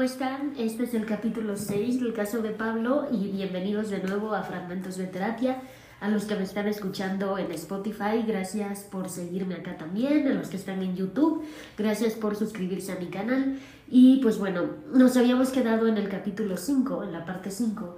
¿cómo están? Este es el capítulo 6 del caso de Pablo y bienvenidos de nuevo a Fragmentos de Terapia. A los que me están escuchando en Spotify, gracias por seguirme acá también. A los que están en YouTube, gracias por suscribirse a mi canal. Y pues bueno, nos habíamos quedado en el capítulo 5, en la parte 5,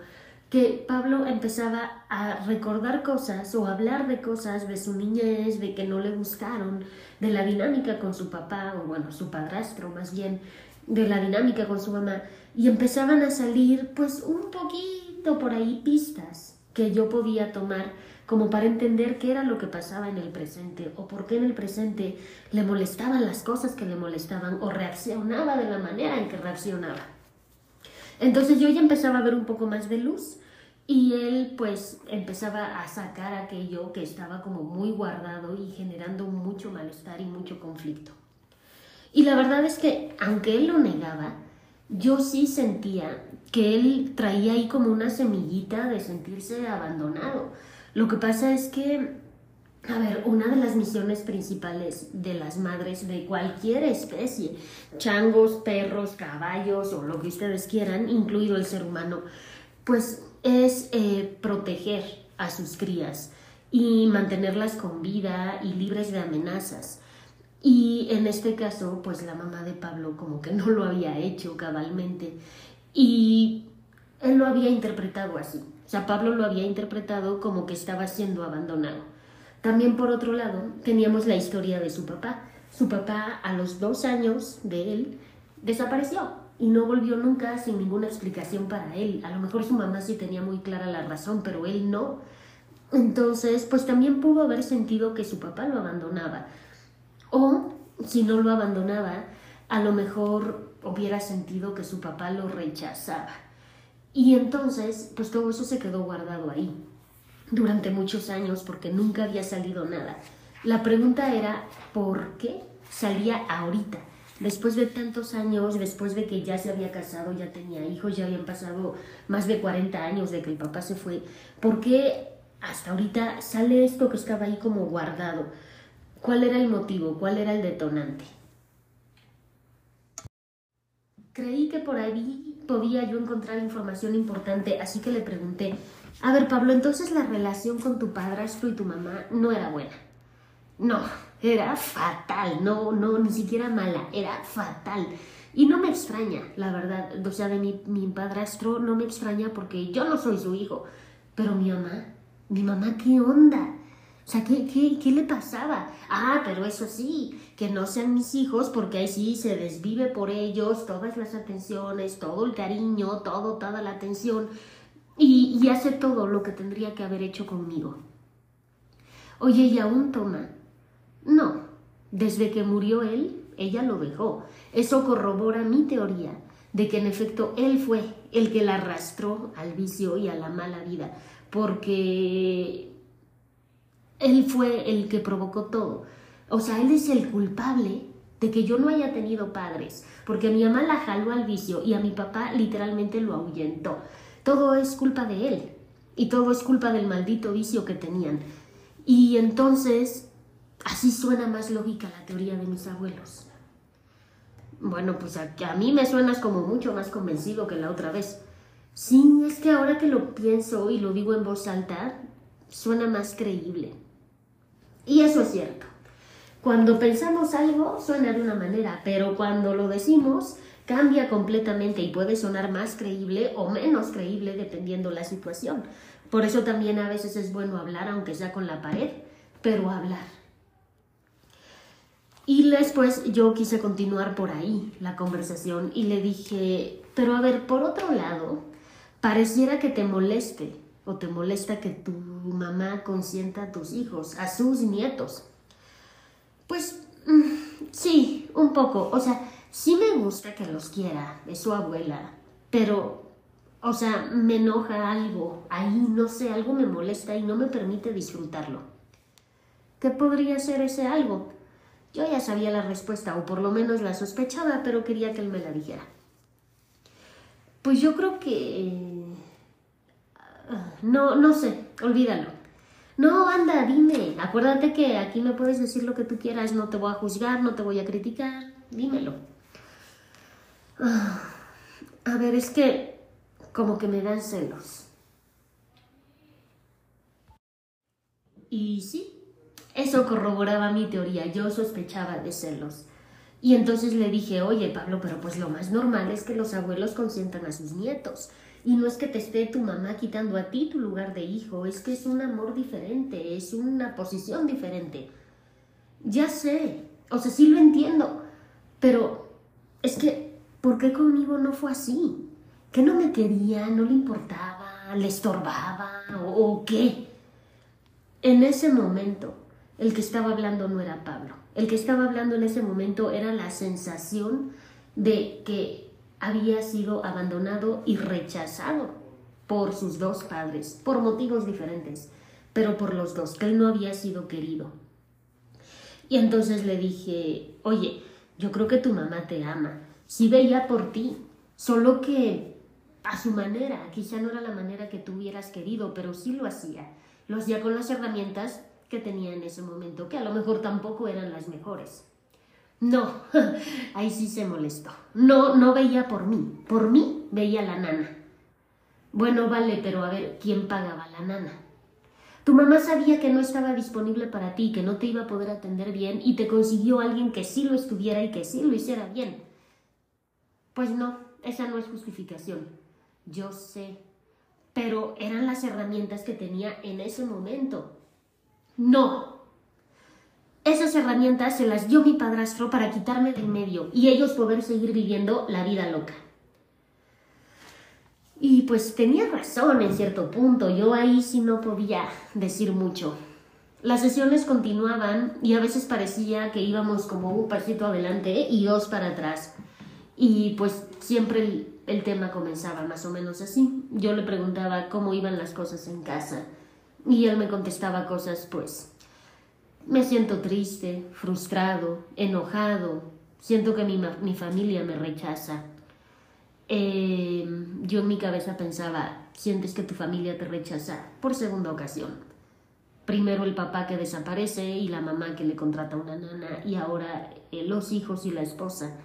que Pablo empezaba a recordar cosas o hablar de cosas de su niñez, de que no le gustaron, de la dinámica con su papá, o bueno, su padrastro más bien, de la dinámica con su mamá y empezaban a salir pues un poquito por ahí pistas que yo podía tomar como para entender qué era lo que pasaba en el presente o por qué en el presente le molestaban las cosas que le molestaban o reaccionaba de la manera en que reaccionaba. Entonces yo ya empezaba a ver un poco más de luz y él pues empezaba a sacar aquello que estaba como muy guardado y generando mucho malestar y mucho conflicto. Y la verdad es que, aunque él lo negaba, yo sí sentía que él traía ahí como una semillita de sentirse abandonado. Lo que pasa es que, a ver, una de las misiones principales de las madres de cualquier especie, changos, perros, caballos o lo que ustedes quieran, incluido el ser humano, pues es eh, proteger a sus crías y mantenerlas con vida y libres de amenazas. Y en este caso, pues la mamá de Pablo como que no lo había hecho cabalmente y él lo había interpretado así. O sea, Pablo lo había interpretado como que estaba siendo abandonado. También por otro lado, teníamos la historia de su papá. Su papá a los dos años de él desapareció y no volvió nunca sin ninguna explicación para él. A lo mejor su mamá sí tenía muy clara la razón, pero él no. Entonces, pues también pudo haber sentido que su papá lo abandonaba o si no lo abandonaba, a lo mejor hubiera sentido que su papá lo rechazaba. Y entonces, pues todo eso se quedó guardado ahí durante muchos años porque nunca había salido nada. La pregunta era, ¿por qué salía ahorita? Después de tantos años, después de que ya se había casado, ya tenía hijos, ya habían pasado más de 40 años de que el papá se fue, ¿por qué hasta ahorita sale esto que estaba ahí como guardado? ¿Cuál era el motivo? ¿Cuál era el detonante? Creí que por ahí podía yo encontrar información importante, así que le pregunté, a ver Pablo, entonces la relación con tu padrastro y tu mamá no era buena. No, era fatal, no, no, ni siquiera mala, era fatal. Y no me extraña, la verdad, o sea, de mi, mi padrastro no me extraña porque yo no soy su hijo, pero mi mamá, mi mamá, ¿qué onda? O sea, ¿qué, qué, qué le pasaba? Ah, pero eso sí, que no sean mis hijos porque ahí sí se desvive por ellos todas las atenciones, todo el cariño, todo, toda la atención y, y hace todo lo que tendría que haber hecho conmigo. Oye, ¿y aún toma? No, desde que murió él, ella lo dejó. Eso corrobora mi teoría de que en efecto él fue el que la arrastró al vicio y a la mala vida, porque él fue el que provocó todo. O sea, él es el culpable de que yo no haya tenido padres, porque mi mamá la jaló al vicio y a mi papá literalmente lo ahuyentó. Todo es culpa de él y todo es culpa del maldito vicio que tenían. Y entonces, así suena más lógica la teoría de mis abuelos. Bueno, pues a, mí me suenas como mucho más convencido que la otra vez. Sí, es que ahora que lo pienso y lo digo en voz alta, suena más creíble. Y eso es cierto. Cuando pensamos algo suena de una manera, pero cuando lo decimos cambia completamente y puede sonar más creíble o menos creíble dependiendo la situación. Por eso también a veces es bueno hablar, aunque sea con la pared, pero hablar. Y después yo quise continuar por ahí la conversación y le dije, pero a ver, por otro lado, pareciera que te moleste o te molesta que tu mamá consienta a tus hijos, a sus nietos. Pues mm, sí, un poco. O sea, sí me gusta que los quiera, es su abuela, pero, o sea, me enoja algo, ahí no sé, algo me molesta y no me permite disfrutarlo. ¿Qué podría ser ese algo? Yo ya sabía la respuesta, o por lo menos la sospechaba, pero quería que él me la dijera. Pues yo creo que no, no sé, olvídalo. No, anda, dime. Acuérdate que aquí me puedes decir lo que tú quieras, no te voy a juzgar, no te voy a criticar, dímelo. A ver, es que como que me dan celos. Y sí, eso corroboraba mi teoría, yo sospechaba de celos. Y entonces le dije, oye Pablo, pero pues lo más normal es que los abuelos consientan a sus nietos. Y no es que te esté tu mamá quitando a ti tu lugar de hijo, es que es un amor diferente, es una posición diferente. Ya sé, o sea, sí lo entiendo, pero es que, ¿por qué conmigo no fue así? ¿Que no me quería, no le importaba, le estorbaba o, qué? En ese momento, el que estaba hablando no era Pablo. El que estaba hablando en ese momento era la sensación de que había sido abandonado y rechazado por sus dos padres, por motivos diferentes, pero por los dos, que él no había sido querido. Y entonces le dije, oye, yo creo que tu mamá te ama, sí veía por ti, solo que a su manera, quizá no era la manera que tú hubieras querido, pero sí lo hacía. Lo hacía con las herramientas que tenía en ese momento, que a lo mejor tampoco eran las mejores. No, ahí sí se molestó. No, no veía por mí. Por mí veía la nana. Bueno, vale, pero a ver, ¿quién pagaba la nana? Tu mamá sabía que no estaba disponible para ti, que no te iba a poder atender bien y te consiguió alguien que sí lo estuviera y que sí lo hiciera bien. Pues no, esa no es justificación. Yo sé. Pero eran las herramientas que tenía en ese momento. No, esas herramientas se las dio mi padrastro para quitarme del medio y ellos poder seguir viviendo la vida loca. Y pues tenía razón en cierto punto, yo ahí sí no podía decir mucho. Las sesiones continuaban y a veces parecía que íbamos como un pasito adelante y dos para atrás. Y pues siempre el, el tema comenzaba más o menos así. Yo le preguntaba cómo iban las cosas en casa y él me contestaba cosas pues me siento triste, frustrado, enojado, siento que mi, familia me rechaza. Eh, yo en mi cabeza pensaba, sientes que tu familia te rechaza por segunda ocasión. Primero el papá que desaparece y la mamá que le contrata una nana y ahora eh, los hijos y la esposa.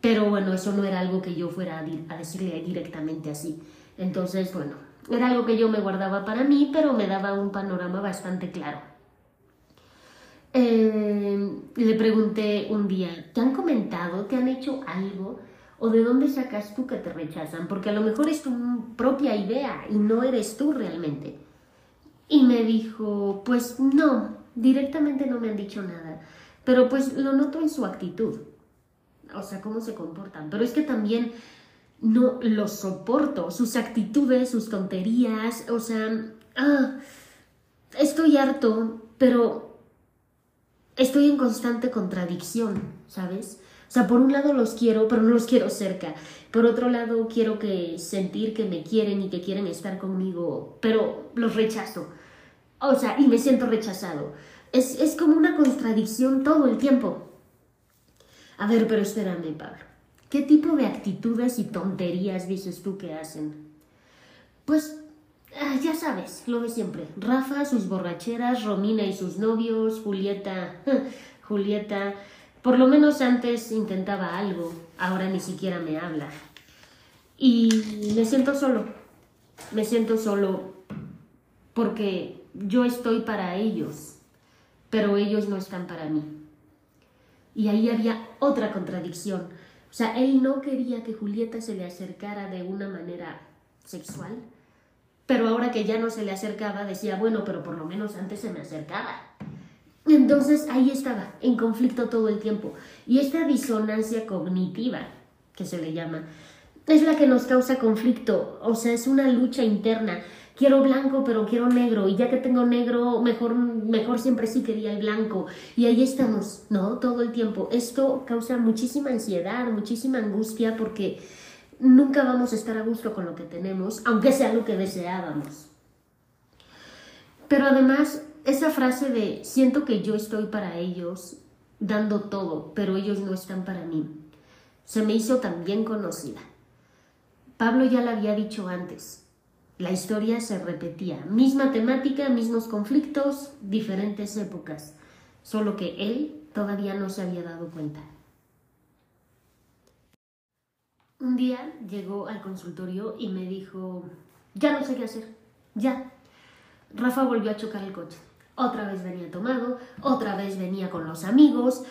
Pero bueno, eso no era algo que yo fuera a decirle directamente así. Entonces, bueno, era algo que yo me guardaba para mí, pero me daba un panorama bastante claro. Eh, le pregunté un día, ¿te han comentado, te han hecho algo? ¿O de dónde sacas tú que te rechazan? Porque a lo mejor es tu propia idea y no eres tú realmente. Y me dijo, pues no, directamente no me han dicho nada, pero pues lo noto en su actitud. O sea, cómo se comportan. Pero es que también no los soporto, sus actitudes, sus tonterías, o sea, ah, estoy harto, pero estoy en constante contradicción, ¿sabes? O sea, por un lado los quiero, pero no los quiero cerca. Por otro lado, quiero que sentir que me quieren y que quieren estar conmigo, pero los rechazo. O sea, y me siento rechazado. Es, es como una contradicción todo el tiempo. A ver, pero espérame, Pablo. ¿Qué tipo de actitudes y tonterías dices tú que hacen? Pues Ah, ya sabes, lo de siempre. Rafa, sus borracheras, Romina y sus novios, Julieta, Julieta. Por lo menos antes intentaba algo, ahora ni siquiera me habla. Y me siento solo, me siento solo porque yo estoy para ellos, pero ellos no están para mí. Y ahí había otra contradicción. O sea, él no quería que Julieta se le acercara de una manera sexual, pero ahora que ya no se le acercaba, decía, bueno, pero por lo menos antes se me acercaba. Entonces ahí estaba, en conflicto todo el tiempo. Y esta disonancia cognitiva, que se le llama, es la que nos causa conflicto, o sea, es una lucha interna. Quiero blanco, pero quiero negro, y ya que tengo negro, mejor, mejor siempre sí quería el blanco. Y ahí estamos, ¿no? Todo el tiempo. Esto causa muchísima ansiedad, muchísima angustia, porque nunca vamos a estar a gusto con lo que tenemos, aunque sea lo que deseábamos. Pero además, esa frase de siento que yo estoy para ellos, dando todo, pero ellos no están para mí, se me hizo también conocida. Pablo ya la había dicho antes. La historia se repetía, misma temática, mismos conflictos, diferentes épocas, solo que él todavía no se había dado cuenta. Un día llegó al consultorio y me dijo, ya no sé qué hacer, ya. Rafa volvió a chocar el coche. Otra vez venía tomado, otra vez venía con los amigos.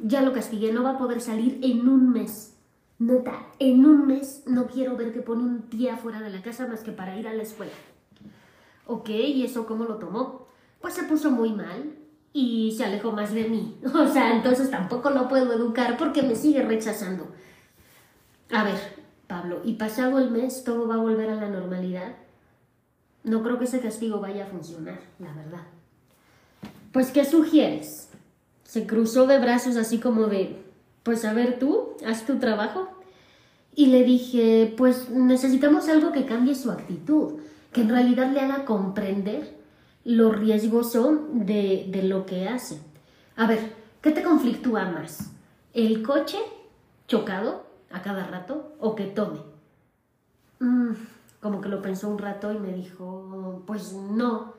Ya lo castigué, no va a poder salir en un mes. Nota, en un mes no quiero ver que pone un pie afuera de la casa más que para ir a la escuela. Ok, ¿y eso cómo lo tomó? Pues se puso muy mal y se alejó más de mí. O sea, entonces tampoco lo puedo educar porque me sigue rechazando. A ver, Pablo, ¿y pasado el mes todo va a volver a la normalidad? No creo que ese castigo vaya a funcionar, la verdad. Pues, ¿qué sugieres? Se cruzó de brazos así como de, pues a ver tú, haz tu trabajo. Y le dije, pues necesitamos algo que cambie su actitud, que en realidad le haga comprender lo riesgoso de, de lo que hace. A ver, ¿qué te conflictúa más? ¿El coche chocado a cada rato o que tome? Mm, como que lo pensó un rato y me dijo, pues no,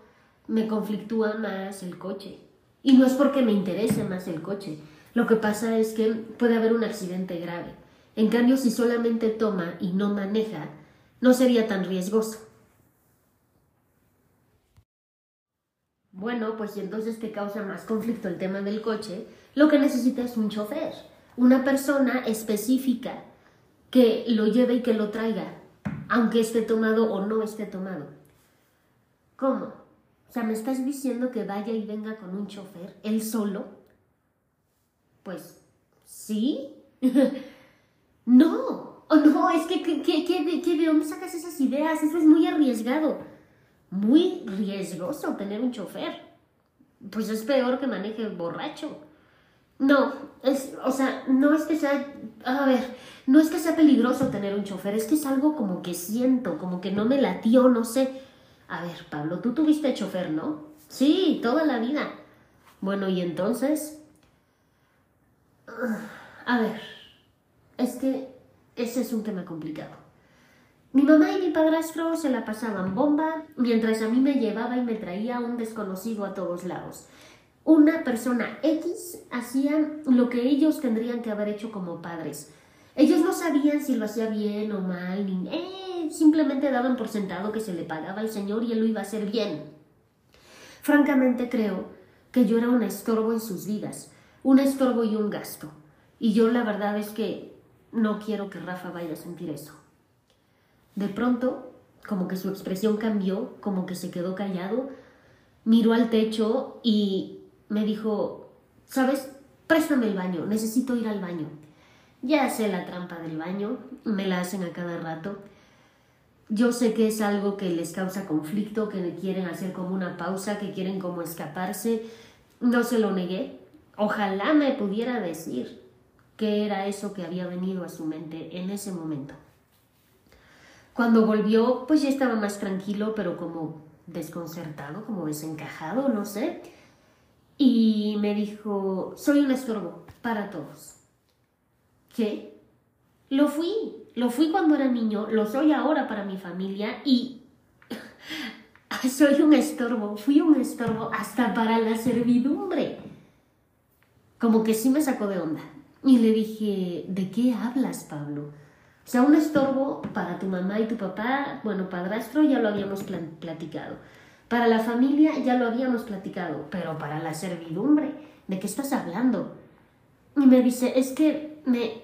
me conflictúa más el coche. Y no es porque me interese más el coche. Lo que pasa es que puede haber un accidente grave. En cambio, si solamente toma y no maneja, no sería tan riesgoso. Bueno, pues si entonces te causa más conflicto el tema del coche, lo que necesita es un chofer, una persona específica que lo lleve y que lo traiga aunque esté tomado o no esté tomado. ¿Cómo? O sea, ¿me estás diciendo que vaya y venga con un chofer, él solo? Pues, sí. no, o no, es que, ¿qué, qué, de dónde sacas esas ideas? Eso es muy arriesgado. Muy riesgoso tener un chofer. Pues es peor que maneje borracho. No, es, o sea, no es que sea, a ver, no es que sea peligroso tener un chofer, es que es algo como que siento, como que no me latió, no sé. A ver, Pablo, tú tuviste chofer, ¿no? Sí, toda la vida. Bueno, y entonces... A ver, es que ese es un tema complicado. Mi mamá y mi padrastro se la pasaban bomba mientras a mí me llevaba y me traía un desconocido a todos lados una persona X hacía lo que ellos tendrían que haber hecho como padres. Ellos no sabían si lo hacía bien o mal, eh, simplemente daban por sentado que se le pagaba al Señor y él lo iba a hacer bien. Francamente creo que yo era un estorbo en sus vidas, un estorbo y un gasto. Y yo la verdad es que no quiero que Rafa vaya a sentir eso. De pronto, como que su expresión cambió, como que se quedó callado, miró al techo y me dijo, ¿sabes? Préstame el baño, necesito ir al baño. Ya sé la trampa del baño, me la hacen a cada rato. Yo sé que es algo que les causa conflicto, que quieren hacer como una pausa, que quieren como escaparse. No se lo negué. Ojalá me pudiera decir qué era eso que había venido a su mente en ese momento. Cuando volvió, pues ya estaba más tranquilo, pero como desconcertado, como desencajado, no sé y me dijo, soy un estorbo para todos. ¿Qué? Lo fui, lo fui cuando era niño, lo soy ahora para mi familia y soy un estorbo, fui un estorbo hasta para la servidumbre. Como que sí me sacó de onda. Y le dije, ¿de qué hablas, Pablo? O sea, un estorbo para tu mamá y tu papá, bueno, padrastro, ya lo habíamos platicado. Para la familia ya lo habíamos platicado, pero para la servidumbre, ¿de qué estás hablando? Y me dice, es que me,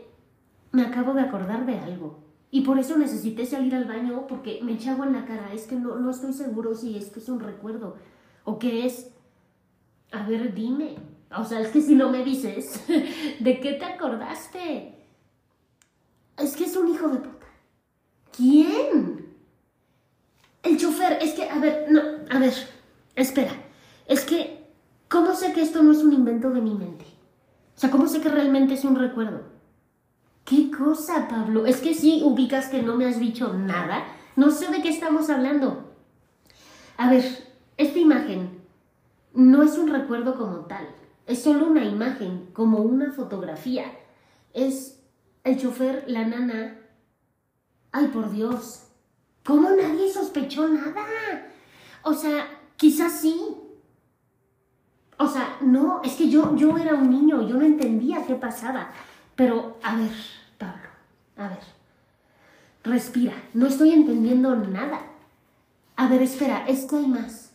me acabo de acordar de algo. Y por eso necesité salir al baño porque me eché en la cara. Es que no, no estoy seguro si esto es un recuerdo o qué es. A ver, dime. O sea, es que si no me dices, ¿de qué te acordaste? Es que es un hijo de puta. ¿Quién? El chofer, es que, a ver, no, a ver, espera. Es que, ¿cómo sé que esto no es un invento de mi mente? O sea, ¿cómo sé que realmente es un recuerdo? ¿Qué cosa, Pablo? Es que si ubicas que no me has dicho nada. No sé de qué estamos hablando. A ver, esta imagen no es un recuerdo como tal. Es solo una imagen, como una fotografía. Es el chofer, la nana. Ay, por Dios. ¿Cómo nadie sospechó nada? O sea, quizás sí. O sea, no, es que yo, yo era un niño, yo no entendía qué pasaba. Pero, a ver, Pablo, A ver, respira, no estoy entendiendo nada. A ver, espera, es que hay más.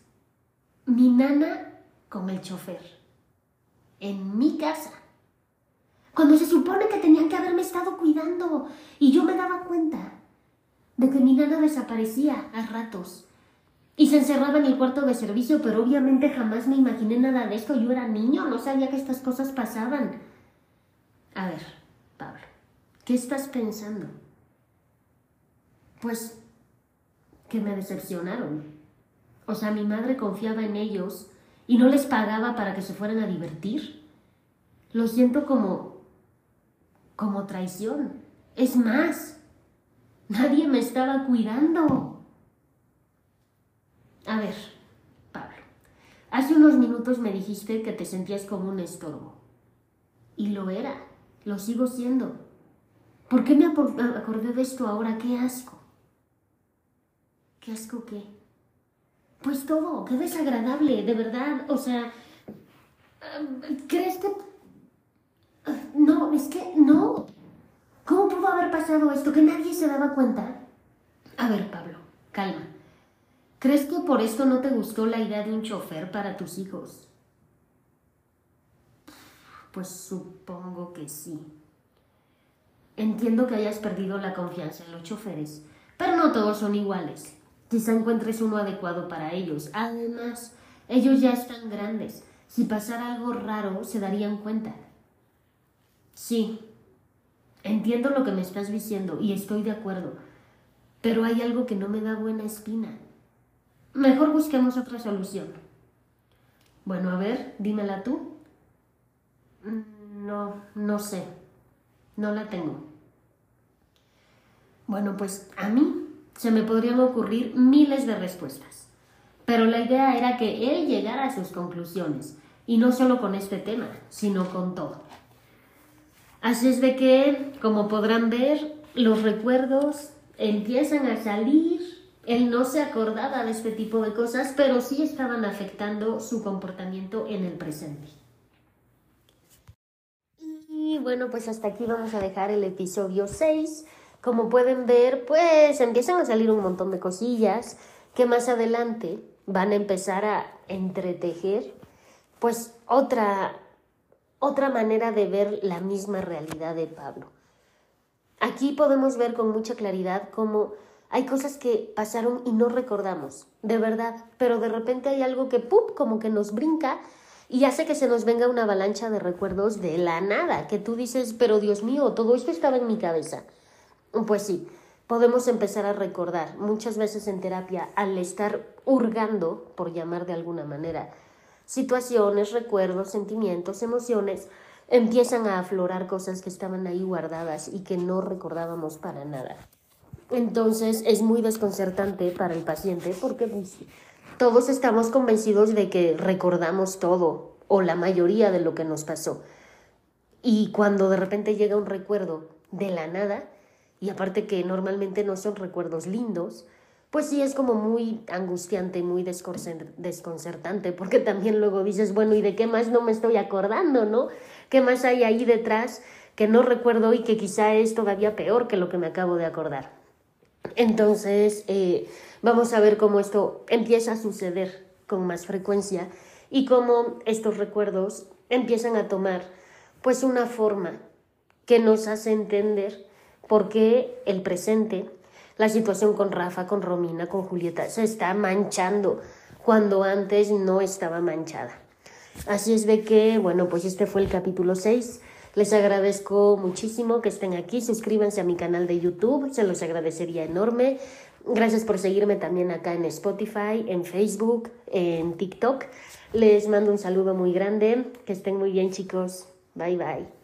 Mi nana con el chofer. En mi casa. Cuando se supone que tenían que haberme estado cuidando y yo me daba cuenta de que mi nana desaparecía a ratos y se encerraba en el cuarto de servicio, pero obviamente jamás me imaginé nada de esto. Yo era niño, no sabía que estas cosas pasaban. A ver, Pablo, ¿qué estás pensando? Pues que me decepcionaron. O sea, mi madre confiaba en ellos y no les pagaba para que se fueran a divertir. Lo siento como... como traición. Es más, nadie me estaba cuidando. A ver, Pablo, hace unos minutos me dijiste que te sentías como un estorbo. Y lo era, lo sigo siendo. ¿Por qué me acordé de esto ahora? ¡Qué asco! ¿Qué asco qué? Pues todo, qué desagradable, de verdad. O sea, ¿crees que... No, es que no. ¿Cómo pudo haber pasado esto? Que nadie se daba cuenta. A ver, Pablo, calma. ¿Crees que por esto no te gustó la idea de un chofer para tus hijos? Pues supongo que sí. Entiendo que hayas perdido la confianza en los choferes, pero no todos son iguales. Quizá encuentres uno adecuado para ellos. Además, ellos ya están grandes. Si pasara algo raro, se darían cuenta. Sí, entiendo lo que me estás diciendo y estoy de acuerdo, pero hay algo que no me da buena espina. Mejor busquemos otra solución. Bueno, a ver, dímela tú. Mm, no, no sé. No la tengo. Bueno, pues a mí se me podrían ocurrir miles de respuestas. Pero la idea era que él llegara a sus conclusiones, y no solo con este tema, sino con todo. Así es de que, como podrán ver, los recuerdos empiezan a salir él no se acordaba de este tipo de cosas, pero sí estaban afectando su comportamiento en el presente. Y bueno, pues hasta aquí vamos a dejar el episodio 6. Como pueden ver, pues empiezan a salir un montón de cosillas que más adelante van a empezar a entretejer, pues otra, otra manera de ver la misma realidad de Pablo. Aquí podemos ver con mucha claridad cómo hay cosas que pasaron y no recordamos, de verdad, pero de repente hay algo que, ¡pup!, como que nos brinca y hace que se nos venga una avalancha de recuerdos de la nada, que tú dices, pero Dios mío, todo esto estaba en mi cabeza. Pues sí, podemos empezar a recordar muchas veces en terapia al estar hurgando, por llamar de alguna manera, situaciones, recuerdos, sentimientos, emociones, empiezan a aflorar cosas que estaban ahí guardadas y que no recordábamos para nada. Entonces es muy desconcertante para el paciente porque pues, todos estamos convencidos de que recordamos todo o la mayoría de lo que nos pasó. Y cuando de repente llega un recuerdo de la nada, y aparte que normalmente no son recuerdos lindos, pues sí es como muy angustiante, muy desconcertante, porque también luego dices, bueno, ¿y de qué más no me estoy acordando, no? ¿Qué más hay ahí detrás que no recuerdo y que quizá es todavía peor que lo que me acabo de acordar? Entonces, eh, vamos a ver cómo esto empieza a suceder con más frecuencia y cómo estos recuerdos empiezan a tomar pues una forma que nos hace entender por qué el presente, la situación con Rafa, con Romina, con Julieta, se está manchando cuando antes no estaba manchada. Así es de que, bueno, pues este fue el capítulo 6 les agradezco muchísimo que estén aquí. Suscríbanse a mi canal de YouTube, se los agradecería enorme. Gracias por seguirme también acá en Spotify, en Facebook, en TikTok. Les mando un saludo muy grande. Que estén muy bien, chicos. Bye bye.